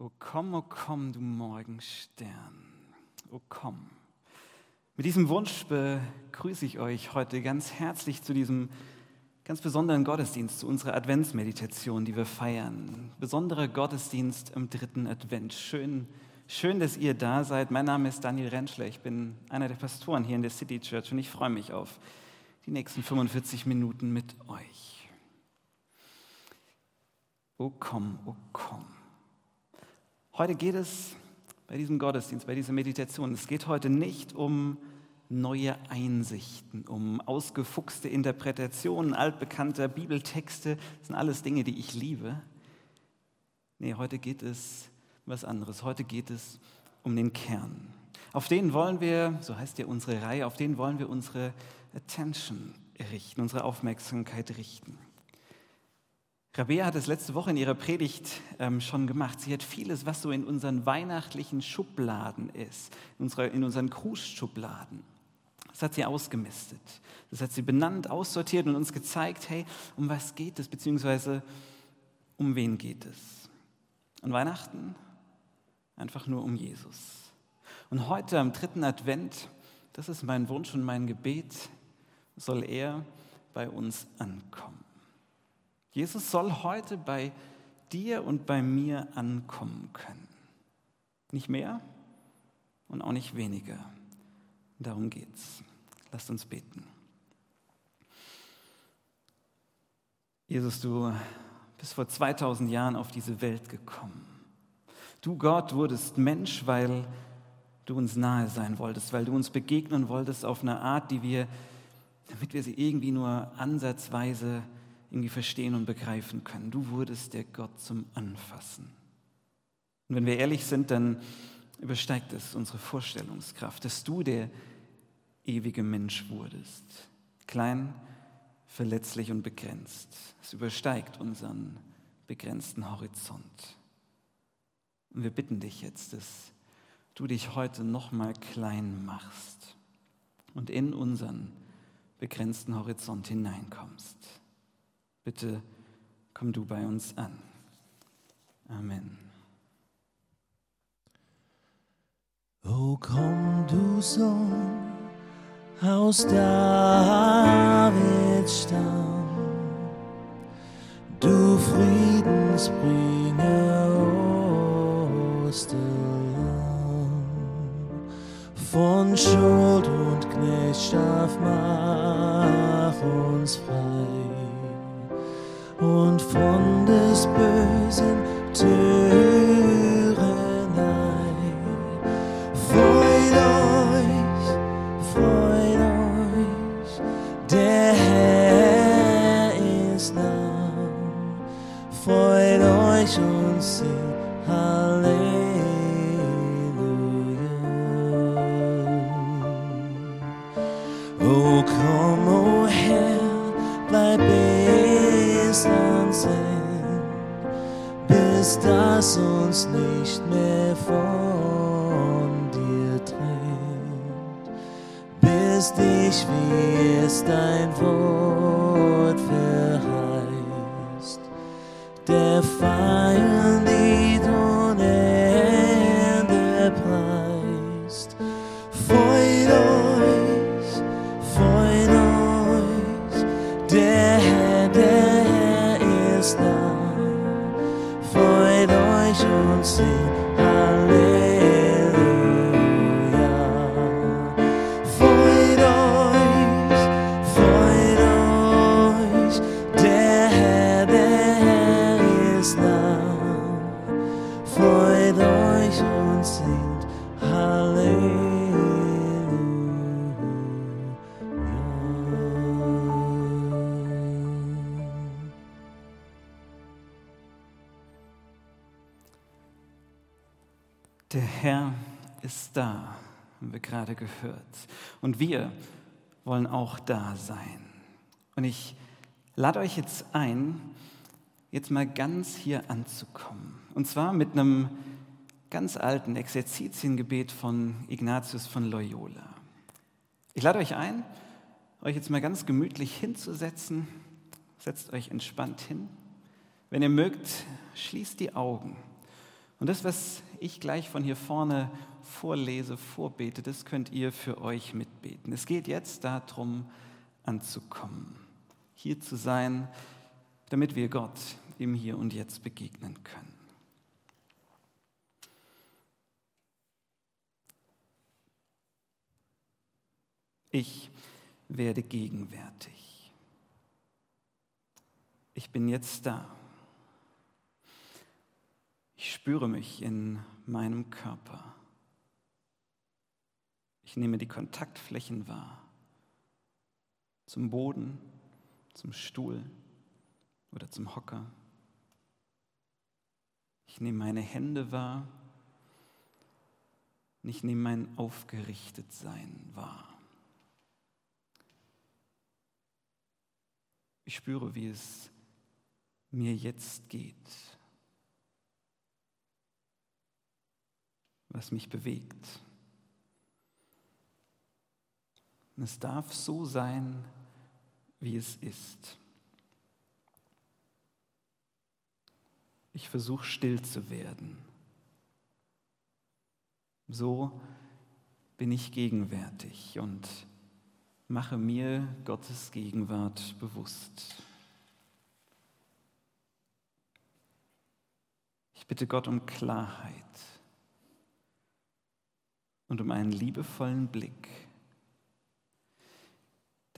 O komm, o komm, du Morgenstern. O komm. Mit diesem Wunsch begrüße ich euch heute ganz herzlich zu diesem ganz besonderen Gottesdienst, zu unserer Adventsmeditation, die wir feiern. Besonderer Gottesdienst im dritten Advent. Schön, schön, dass ihr da seid. Mein Name ist Daniel Rentschler. Ich bin einer der Pastoren hier in der City Church und ich freue mich auf die nächsten 45 Minuten mit euch. O komm, o komm. Heute geht es bei diesem Gottesdienst, bei dieser Meditation, es geht heute nicht um neue Einsichten, um ausgefuchste Interpretationen altbekannter Bibeltexte. Das sind alles Dinge, die ich liebe. Nee, heute geht es um was anderes. Heute geht es um den Kern. Auf den wollen wir, so heißt ja unsere Reihe, auf den wollen wir unsere Attention richten, unsere Aufmerksamkeit richten. Rabea hat es letzte Woche in ihrer Predigt ähm, schon gemacht. Sie hat vieles, was so in unseren weihnachtlichen Schubladen ist, in, unserer, in unseren Grußschubladen. Das hat sie ausgemistet. Das hat sie benannt, aussortiert und uns gezeigt, hey, um was geht es, beziehungsweise um wen geht es. Und Weihnachten einfach nur um Jesus. Und heute am dritten Advent, das ist mein Wunsch und mein Gebet, soll er bei uns ankommen. Jesus soll heute bei dir und bei mir ankommen können. Nicht mehr und auch nicht weniger. Darum geht's. Lasst uns beten. Jesus, du bist vor 2000 Jahren auf diese Welt gekommen. Du Gott wurdest Mensch, weil du uns nahe sein wolltest, weil du uns begegnen wolltest auf eine Art, die wir, damit wir sie irgendwie nur ansatzweise irgendwie verstehen und begreifen können. Du wurdest der Gott zum Anfassen. Und wenn wir ehrlich sind, dann übersteigt es unsere Vorstellungskraft, dass du der ewige Mensch wurdest. Klein, verletzlich und begrenzt. Es übersteigt unseren begrenzten Horizont. Und wir bitten dich jetzt, dass du dich heute nochmal klein machst und in unseren begrenzten Horizont hineinkommst. Bitte komm du bei uns an. Amen. O komm, du Sohn aus Davids Stamm, du Friedensbringer Osterlamm, von Schuld und Knechtschaft mach uns frei und von des Bösen Tyrannei. Freut euch, freut euch, der Herr ist nah. Freut euch und singt bis das uns nicht mehr von dir trennt, bis dich, wie es dein Wort verheißt, der Feind Lied und Ende preist. Gerade gehört. Und wir wollen auch da sein. Und ich lade euch jetzt ein, jetzt mal ganz hier anzukommen. Und zwar mit einem ganz alten Exerzitiengebet von Ignatius von Loyola. Ich lade euch ein, euch jetzt mal ganz gemütlich hinzusetzen. Setzt euch entspannt hin. Wenn ihr mögt, schließt die Augen Und das, was ich gleich von hier vorne vorlese, vorbete, das könnt ihr für euch mitbeten. Es geht jetzt darum, anzukommen, hier zu sein, damit wir Gott im Hier und Jetzt begegnen können. Ich werde gegenwärtig. Ich bin jetzt da. Ich spüre mich in meinem Körper. Ich nehme die Kontaktflächen wahr. Zum Boden, zum Stuhl oder zum Hocker. Ich nehme meine Hände wahr und ich nehme mein Aufgerichtetsein wahr. Ich spüre, wie es mir jetzt geht, was mich bewegt. Und es darf so sein, wie es ist. Ich versuche still zu werden. So bin ich gegenwärtig und mache mir Gottes Gegenwart bewusst. Ich bitte Gott um Klarheit und um einen liebevollen Blick,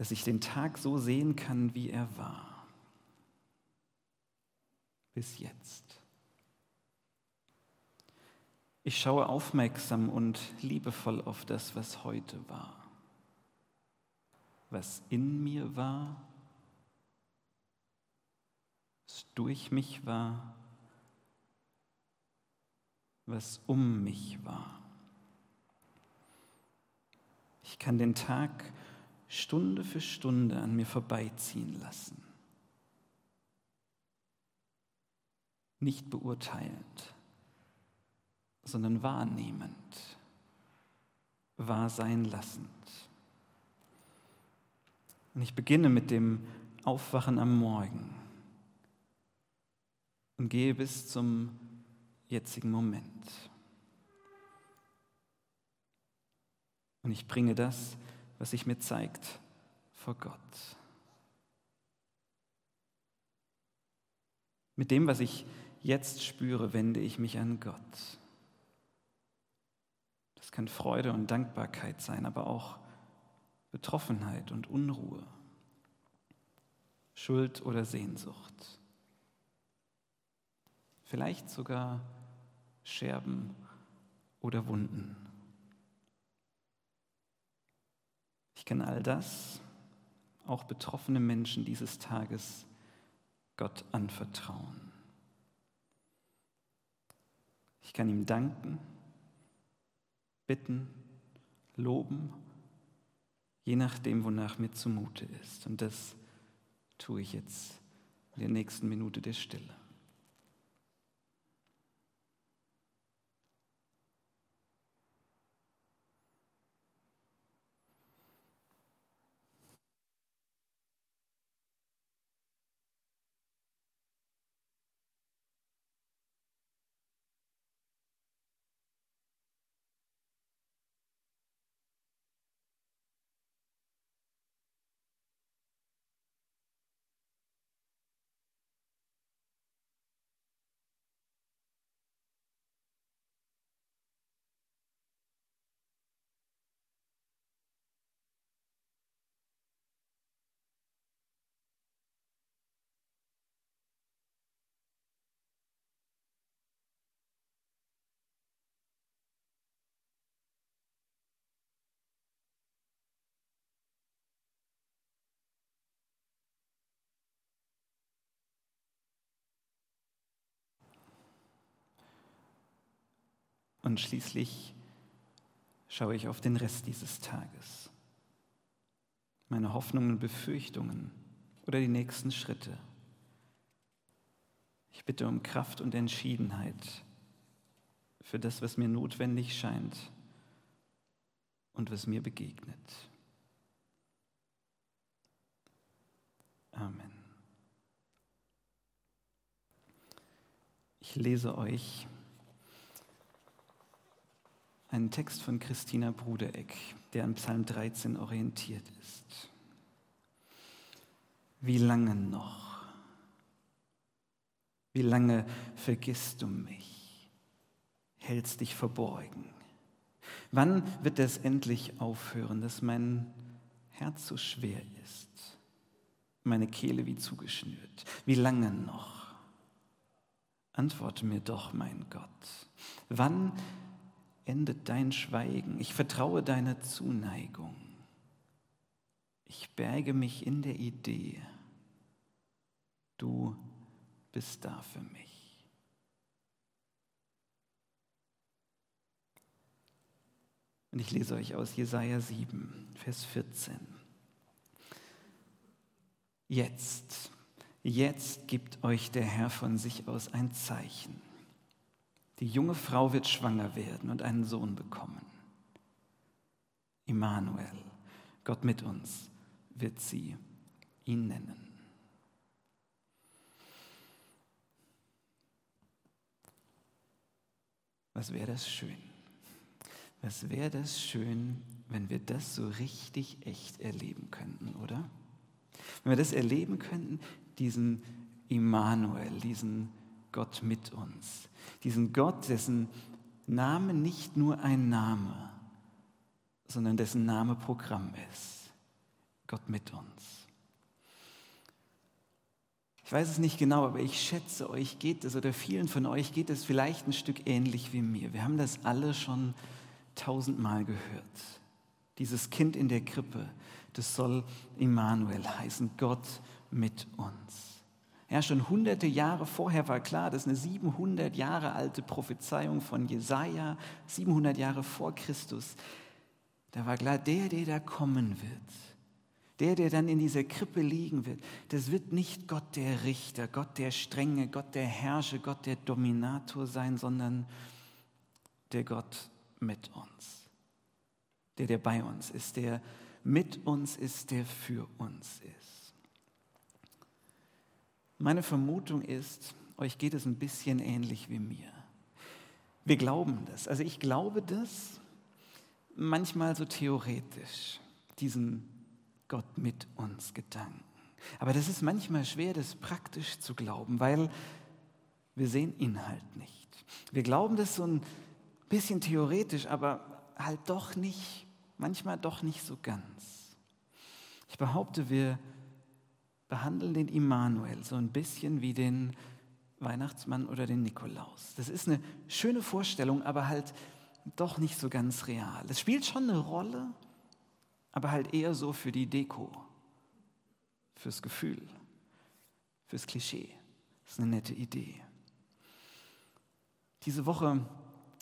dass ich den Tag so sehen kann, wie er war. Bis jetzt. Ich schaue aufmerksam und liebevoll auf das, was heute war was in mir war, was durch mich war, was um mich war. Ich kann den Tag Stunde für Stunde an mir vorbeiziehen lassen. Nicht beurteilend, sondern wahrnehmend, wahr sein lassend. Und ich beginne mit dem Aufwachen am Morgen und gehe bis zum jetzigen Moment. Und ich bringe das, was sich mir zeigt, vor Gott. Mit dem, was ich jetzt spüre, wende ich mich an Gott. Das kann Freude und Dankbarkeit sein, aber auch Betroffenheit und Unruhe, Schuld oder Sehnsucht, vielleicht sogar Scherben oder Wunden. Ich kann all das, auch betroffene Menschen dieses Tages, Gott anvertrauen. Ich kann ihm danken, bitten, loben je nachdem, wonach mir zumute ist. Und das tue ich jetzt in der nächsten Minute der Stille. Und schließlich schaue ich auf den Rest dieses Tages. Meine Hoffnungen, Befürchtungen oder die nächsten Schritte. Ich bitte um Kraft und Entschiedenheit für das, was mir notwendig scheint und was mir begegnet. Amen. Ich lese euch einen Text von Christina Brudereck, der an Psalm 13 orientiert ist. Wie lange noch? Wie lange vergisst du mich? Hältst dich verborgen? Wann wird es endlich aufhören, dass mein Herz so schwer ist, meine Kehle wie zugeschnürt? Wie lange noch? Antworte mir doch, mein Gott. Wann endet dein Schweigen? Ich vertraue deiner Zuneigung. Ich berge mich in der Idee, du bist da für mich. Und ich lese euch aus Jesaja 7, Vers 14. Jetzt, jetzt gibt euch der Herr von sich aus ein Zeichen. Die junge Frau wird schwanger werden und einen Sohn bekommen. Immanuel, Gott mit uns, wird sie ihn nennen. Was wäre das schön? Was wäre das schön, wenn wir das so richtig echt erleben könnten, oder? Wenn wir das erleben könnten, diesen Immanuel, diesen Gott mit uns, diesen Gott, dessen Name nicht nur ein Name, sondern dessen Name Programm ist. Gott mit uns. Ich weiß es nicht genau, aber ich schätze, euch geht es oder vielen von euch geht es vielleicht ein Stück ähnlich wie mir. Wir haben das alle schon tausendmal gehört. Dieses Kind in der Krippe, das soll Immanuel heißen, Gott mit uns. Ja, schon hunderte Jahre vorher war klar, das ist eine 700 Jahre alte Prophezeiung von Jesaja, 700 Jahre vor Christus. Da war klar, der, der da kommen wird, der, der dann in dieser Krippe liegen wird, das wird nicht Gott der Richter, Gott der Strenge, Gott der Herrscher, Gott der Dominator sein, sondern der Gott mit uns. Der, der bei uns ist, der mit uns ist, der für uns ist. Meine Vermutung ist, euch geht es ein bisschen ähnlich wie mir. Wir glauben das. Also ich glaube das manchmal so theoretisch, diesen Gott mit uns Gedanken. Aber das ist manchmal schwer, das praktisch zu glauben, weil wir sehen Inhalt nicht. Wir glauben das so ein bisschen theoretisch, aber halt doch nicht, manchmal doch nicht so ganz. Ich behaupte, wir behandeln den Immanuel so ein bisschen wie den Weihnachtsmann oder den Nikolaus. Das ist eine schöne Vorstellung, aber halt doch nicht so ganz real. Es spielt schon eine Rolle, aber halt eher so für die Deko, fürs Gefühl, fürs Klischee. Das ist eine nette Idee. Diese Woche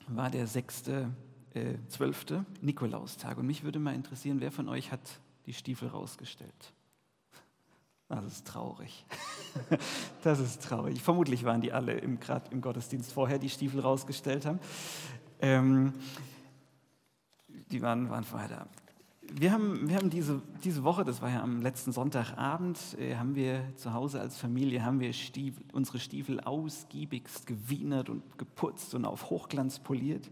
war der sechste, äh, zwölfte Nikolaustag und mich würde mal interessieren, wer von euch hat die Stiefel rausgestellt? Das ist traurig. Das ist traurig. Vermutlich waren die alle gerade im Gottesdienst vorher, die Stiefel rausgestellt haben. Ähm, die waren, waren vorher da. Wir haben, wir haben diese, diese Woche, das war ja am letzten Sonntagabend, äh, haben wir zu Hause als Familie, haben wir Stiefel, unsere Stiefel ausgiebigst gewienert und geputzt und auf Hochglanz poliert.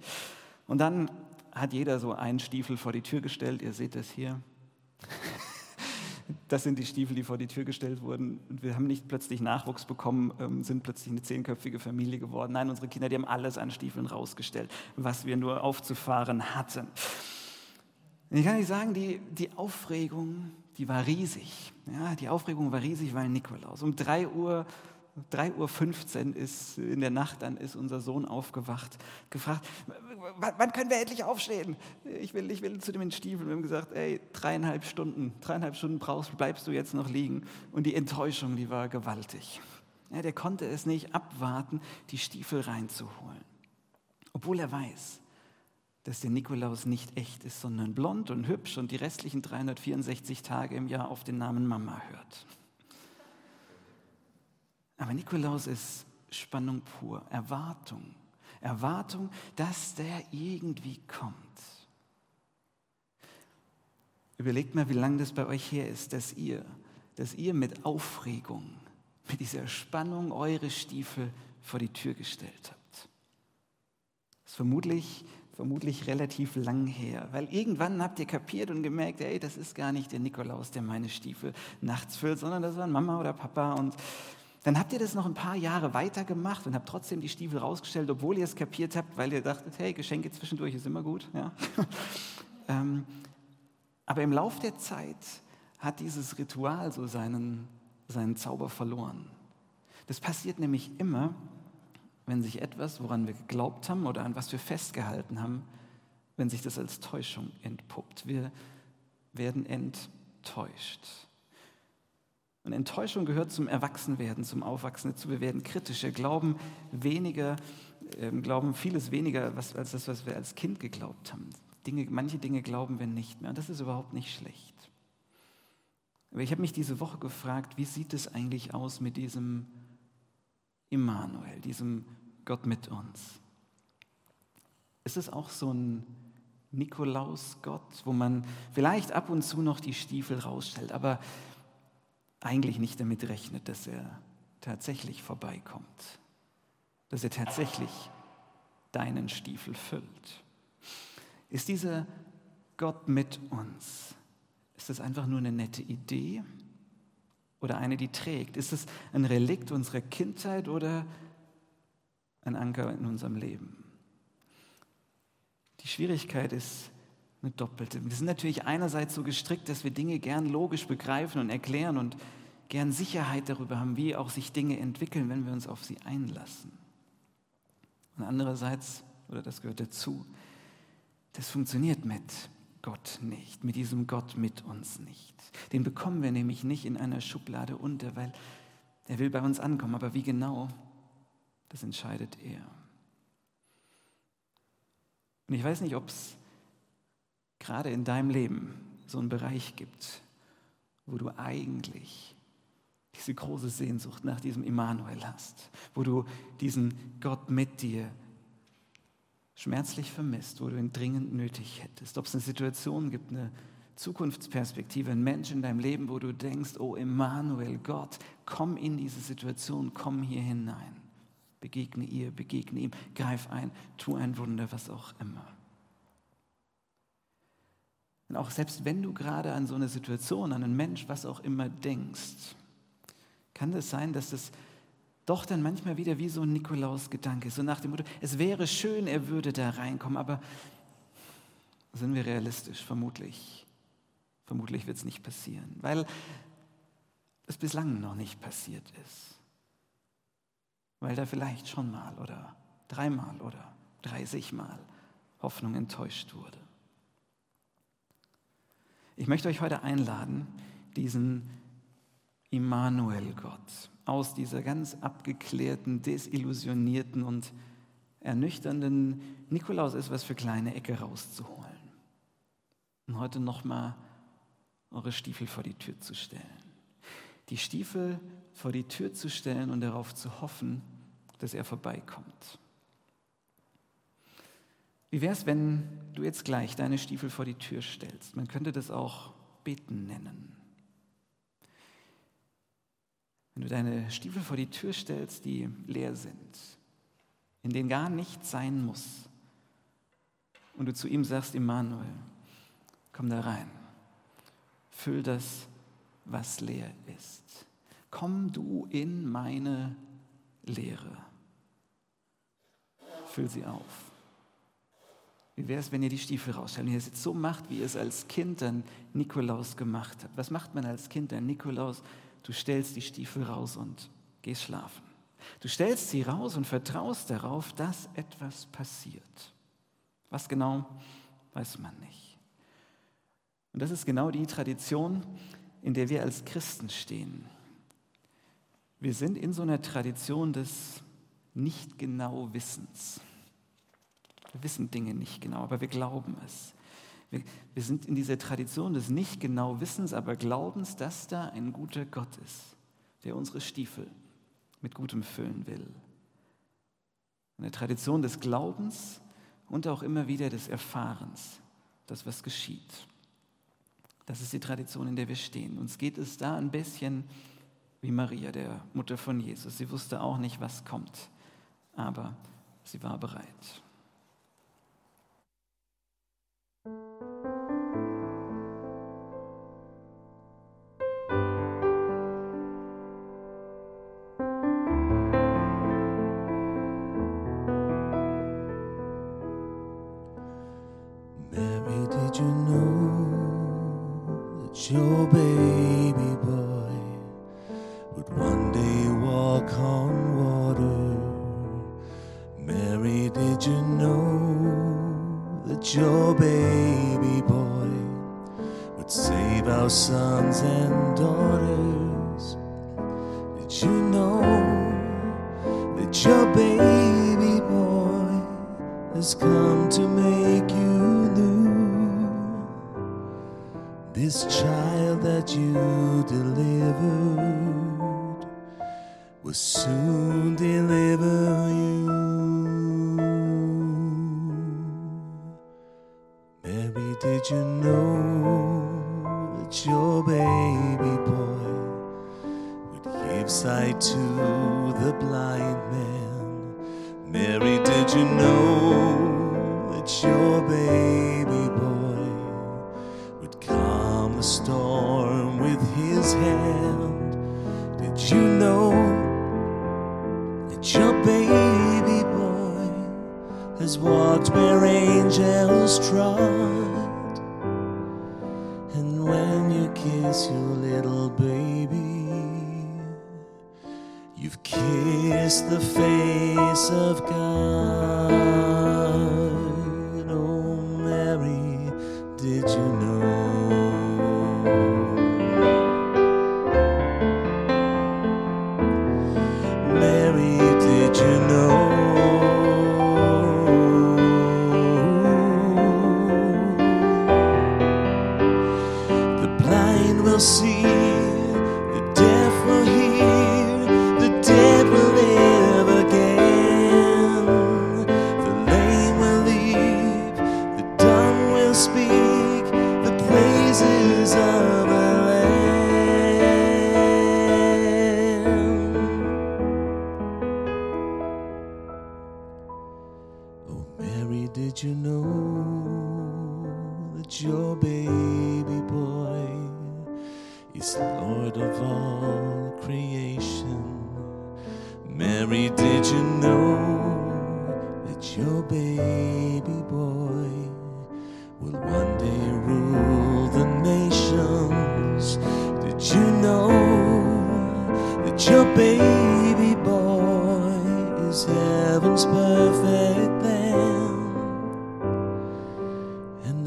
Und dann hat jeder so einen Stiefel vor die Tür gestellt. Ihr seht das hier. Das sind die Stiefel, die vor die Tür gestellt wurden. Und wir haben nicht plötzlich Nachwuchs bekommen, ähm, sind plötzlich eine zehnköpfige Familie geworden. Nein, unsere Kinder, die haben alles an Stiefeln rausgestellt, was wir nur aufzufahren hatten. Ich kann nicht sagen, die, die Aufregung, die war riesig. Ja, die Aufregung war riesig, weil Nikolaus. Um 3 Uhr 3.15 Uhr ist in der Nacht, dann ist unser Sohn aufgewacht, gefragt, wann können wir endlich aufstehen? Ich will, ich will zu dem Stiefel. Wir haben gesagt, ey, dreieinhalb Stunden, dreieinhalb Stunden brauchst, bleibst du jetzt noch liegen. Und die Enttäuschung, die war gewaltig. Ja, der konnte es nicht abwarten, die Stiefel reinzuholen. Obwohl er weiß, dass der Nikolaus nicht echt ist, sondern blond und hübsch und die restlichen 364 Tage im Jahr auf den Namen Mama hört. Aber Nikolaus ist Spannung pur, Erwartung. Erwartung, dass der irgendwie kommt. Überlegt mal, wie lange das bei euch her ist, dass ihr, dass ihr mit Aufregung, mit dieser Spannung eure Stiefel vor die Tür gestellt habt. Das ist vermutlich vermutlich relativ lang her, weil irgendwann habt ihr kapiert und gemerkt, ey, das ist gar nicht der Nikolaus, der meine Stiefel nachts füllt, sondern das waren Mama oder Papa und dann habt ihr das noch ein paar Jahre weitergemacht und habt trotzdem die Stiefel rausgestellt, obwohl ihr es kapiert habt, weil ihr dachtet, hey, Geschenke zwischendurch ist immer gut. Ja? ähm, aber im Lauf der Zeit hat dieses Ritual so seinen, seinen Zauber verloren. Das passiert nämlich immer, wenn sich etwas, woran wir geglaubt haben oder an was wir festgehalten haben, wenn sich das als Täuschung entpuppt. Wir werden enttäuscht. Und Enttäuschung gehört zum Erwachsenwerden, zum Aufwachsen dazu. Wir werden kritischer, glauben weniger, äh, glauben vieles weniger was, als das, was wir als Kind geglaubt haben. Dinge, manche Dinge glauben wir nicht mehr. Und das ist überhaupt nicht schlecht. Aber ich habe mich diese Woche gefragt, wie sieht es eigentlich aus mit diesem Immanuel, diesem Gott mit uns. Ist es auch so ein Nikolaus-Gott, wo man vielleicht ab und zu noch die Stiefel rausstellt, aber eigentlich nicht damit rechnet, dass er tatsächlich vorbeikommt, dass er tatsächlich deinen Stiefel füllt? Ist dieser Gott mit uns? Ist das einfach nur eine nette Idee? oder eine, die trägt? Ist es ein Relikt unserer Kindheit oder ein Anker in unserem Leben? Die Schwierigkeit ist eine doppelte. Wir sind natürlich einerseits so gestrickt, dass wir Dinge gern logisch begreifen und erklären und gern Sicherheit darüber haben, wie auch sich Dinge entwickeln, wenn wir uns auf sie einlassen. Und andererseits, oder das gehört dazu, das funktioniert mit Gott nicht, mit diesem Gott mit uns nicht. Den bekommen wir nämlich nicht in einer Schublade unter, weil er will bei uns ankommen. Aber wie genau, das entscheidet er. Und ich weiß nicht, ob es gerade in deinem Leben so einen Bereich gibt, wo du eigentlich diese große Sehnsucht nach diesem Immanuel hast, wo du diesen Gott mit dir schmerzlich vermisst, wo du ihn dringend nötig hättest. Ob es eine Situation gibt, eine Zukunftsperspektive, ein Mensch in deinem Leben, wo du denkst, oh Emmanuel, Gott, komm in diese Situation, komm hier hinein. Begegne ihr, begegne ihm, greif ein, tu ein Wunder, was auch immer. Und auch selbst wenn du gerade an so eine Situation, an einen Mensch, was auch immer denkst, kann es das sein, dass das doch dann manchmal wieder wie so ein Nikolaus-Gedanke, so nach dem Motto, es wäre schön, er würde da reinkommen, aber sind wir realistisch? Vermutlich. Vermutlich wird es nicht passieren, weil es bislang noch nicht passiert ist. Weil da vielleicht schon mal oder dreimal oder dreißigmal Hoffnung enttäuscht wurde. Ich möchte euch heute einladen, diesen Immanuel-Gott aus dieser ganz abgeklärten, desillusionierten und ernüchternden Nikolaus ist was für kleine Ecke rauszuholen. Und heute nochmal eure Stiefel vor die Tür zu stellen. Die Stiefel vor die Tür zu stellen und darauf zu hoffen, dass er vorbeikommt. Wie wäre es, wenn du jetzt gleich deine Stiefel vor die Tür stellst? Man könnte das auch beten nennen. Wenn du deine Stiefel vor die Tür stellst, die leer sind, in denen gar nichts sein muss, und du zu ihm sagst, Immanuel, komm da rein, füll das, was leer ist. Komm du in meine Leere. Füll sie auf. Wie wäre es, wenn ihr die Stiefel rausstellt und ihr es jetzt so macht, wie ihr es als Kind dann Nikolaus gemacht habt? Was macht man als Kind dann Nikolaus? Du stellst die Stiefel raus und gehst schlafen. Du stellst sie raus und vertraust darauf, dass etwas passiert. Was genau, weiß man nicht. Und das ist genau die Tradition, in der wir als Christen stehen. Wir sind in so einer Tradition des nicht genau Wissens. Wir wissen Dinge nicht genau, aber wir glauben es. Wir, wir sind in dieser Tradition des nicht genau Wissens, aber Glaubens, dass da ein guter Gott ist, der unsere Stiefel mit Gutem füllen will. Eine Tradition des Glaubens und auch immer wieder des Erfahrens, das was geschieht. Das ist die Tradition, in der wir stehen. Uns geht es da ein bisschen wie Maria, der Mutter von Jesus. Sie wusste auch nicht, was kommt, aber sie war bereit. That your baby boy would give sight to the blind man? Mary, did you know that your baby boy would calm the storm with his hand? Did you know that your baby boy has walked where angels trod? See,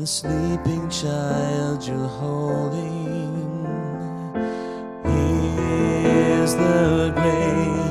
the sleeping child you're holding. Is the great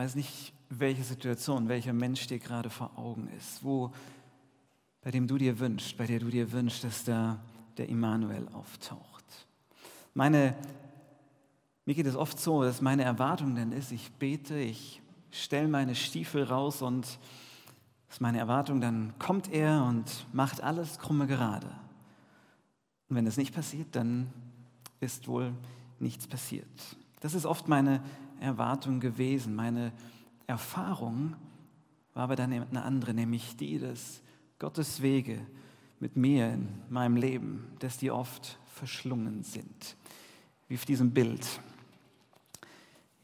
weiß nicht, welche Situation, welcher Mensch dir gerade vor Augen ist, wo, bei dem du dir wünschst, bei der du dir wünschst, dass da der Immanuel auftaucht. Meine, mir geht es oft so, dass meine Erwartung dann ist, ich bete, ich stelle meine Stiefel raus und ist meine Erwartung, dann kommt er und macht alles krumme gerade. Und wenn das nicht passiert, dann ist wohl nichts passiert. Das ist oft meine Erwartung gewesen. Meine Erfahrung war aber dann eine andere, nämlich die, dass Gottes Wege mit mir in meinem Leben, dass die oft verschlungen sind. Wie auf diesem Bild.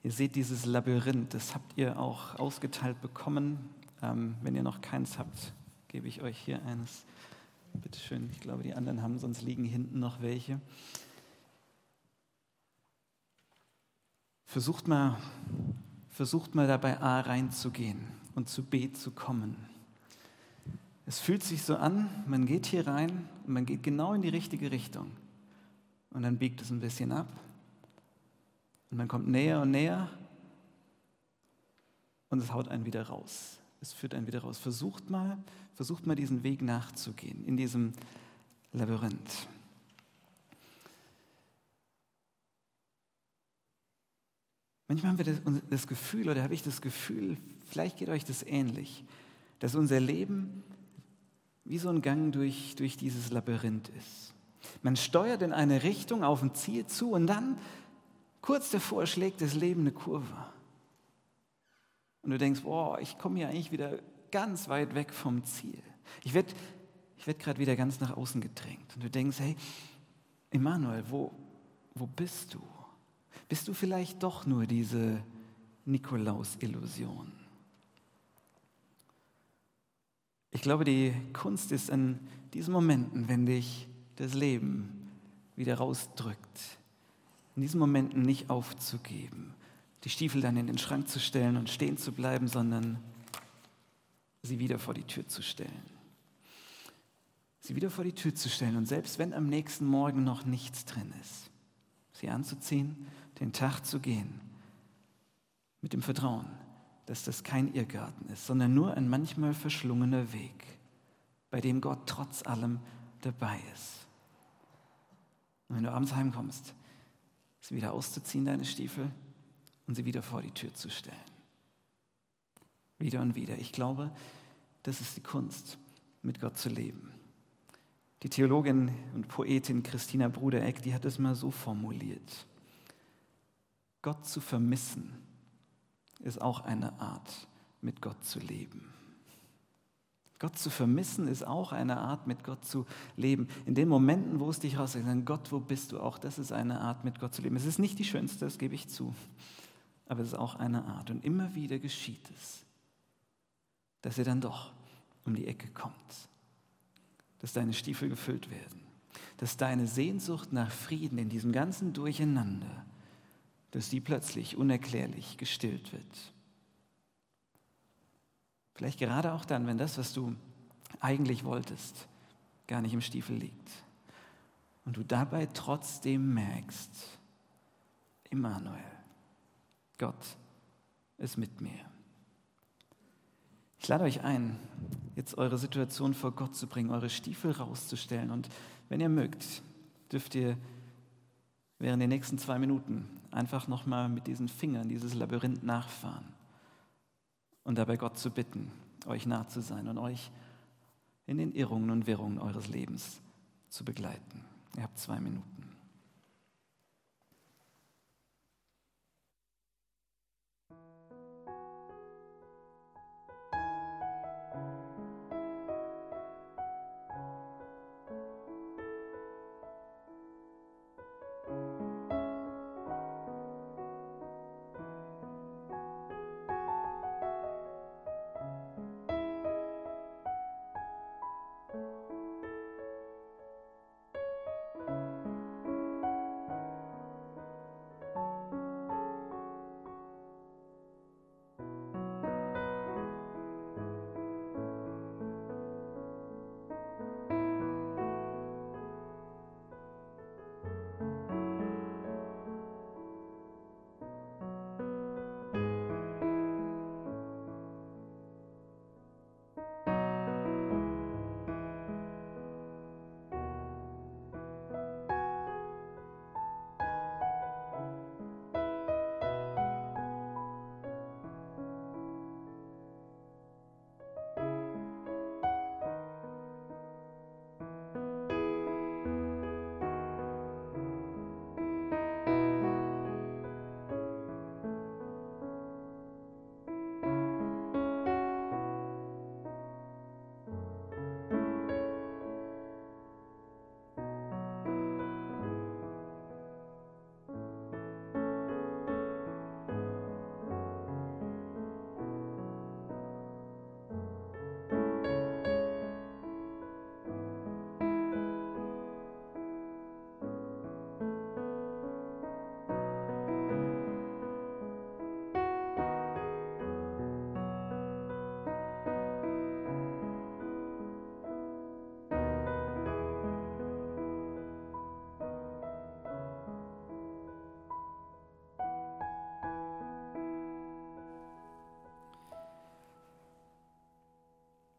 Ihr seht dieses Labyrinth, das habt ihr auch ausgeteilt bekommen. Ähm, wenn ihr noch keins habt, gebe ich euch hier eines. Bitte schön, ich glaube, die anderen haben, sonst liegen hinten noch welche. Versucht mal, versucht mal dabei A reinzugehen und zu B zu kommen. Es fühlt sich so an, man geht hier rein und man geht genau in die richtige Richtung. Und dann biegt es ein bisschen ab und man kommt näher und näher und es haut einen wieder raus. Es führt einen wieder raus. Versucht mal, versucht mal diesen Weg nachzugehen in diesem Labyrinth. Manchmal haben wir das, das Gefühl, oder habe ich das Gefühl, vielleicht geht euch das ähnlich, dass unser Leben wie so ein Gang durch, durch dieses Labyrinth ist. Man steuert in eine Richtung auf ein Ziel zu und dann, kurz davor, schlägt das Leben eine Kurve. Und du denkst, boah, ich komme hier eigentlich wieder ganz weit weg vom Ziel. Ich werde ich werd gerade wieder ganz nach außen gedrängt. Und du denkst, hey, Emanuel, wo, wo bist du? Bist du vielleicht doch nur diese Nikolaus-Illusion? Ich glaube, die Kunst ist in diesen Momenten, wenn dich das Leben wieder rausdrückt, in diesen Momenten nicht aufzugeben, die Stiefel dann in den Schrank zu stellen und stehen zu bleiben, sondern sie wieder vor die Tür zu stellen. Sie wieder vor die Tür zu stellen und selbst wenn am nächsten Morgen noch nichts drin ist, sie anzuziehen, den Tag zu gehen, mit dem Vertrauen, dass das kein Irrgarten ist, sondern nur ein manchmal verschlungener Weg, bei dem Gott trotz allem dabei ist. Und wenn du abends heimkommst, sie wieder auszuziehen, deine Stiefel, und sie wieder vor die Tür zu stellen. Wieder und wieder. Ich glaube, das ist die Kunst, mit Gott zu leben. Die Theologin und Poetin Christina Brudereck, die hat es mal so formuliert. Gott zu vermissen ist auch eine Art, mit Gott zu leben. Gott zu vermissen ist auch eine Art, mit Gott zu leben. In den Momenten, wo es dich raussagt, Gott, wo bist du? Auch das ist eine Art, mit Gott zu leben. Es ist nicht die schönste, das gebe ich zu, aber es ist auch eine Art. Und immer wieder geschieht es, dass er dann doch um die Ecke kommt, dass deine Stiefel gefüllt werden, dass deine Sehnsucht nach Frieden in diesem ganzen Durcheinander, dass die plötzlich unerklärlich gestillt wird. Vielleicht gerade auch dann, wenn das, was du eigentlich wolltest, gar nicht im Stiefel liegt. Und du dabei trotzdem merkst, Immanuel, Gott ist mit mir. Ich lade euch ein, jetzt eure Situation vor Gott zu bringen, eure Stiefel rauszustellen. Und wenn ihr mögt, dürft ihr während der nächsten zwei Minuten einfach nochmal mit diesen Fingern dieses Labyrinth nachfahren und dabei Gott zu bitten, euch nah zu sein und euch in den Irrungen und Wirrungen eures Lebens zu begleiten. Ihr habt zwei Minuten.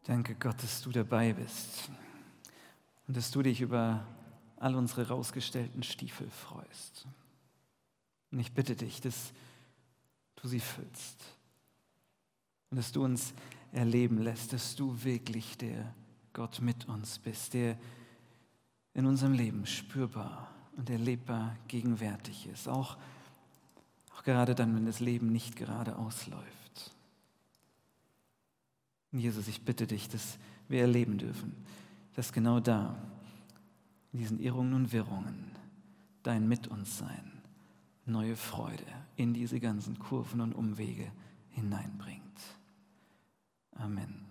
Danke Gott, dass du dabei bist und dass du dich über all unsere rausgestellten Stiefel freust. Und ich bitte dich, dass du sie füllst und dass du uns erleben lässt, dass du wirklich der Gott mit uns bist, der in unserem Leben spürbar und erlebbar gegenwärtig ist, auch, auch gerade dann, wenn das Leben nicht gerade ausläuft. Jesus, ich bitte dich, dass wir erleben dürfen, dass genau da, in diesen Irrungen und Wirrungen, dein Mit uns sein neue Freude in diese ganzen Kurven und Umwege hineinbringt. Amen.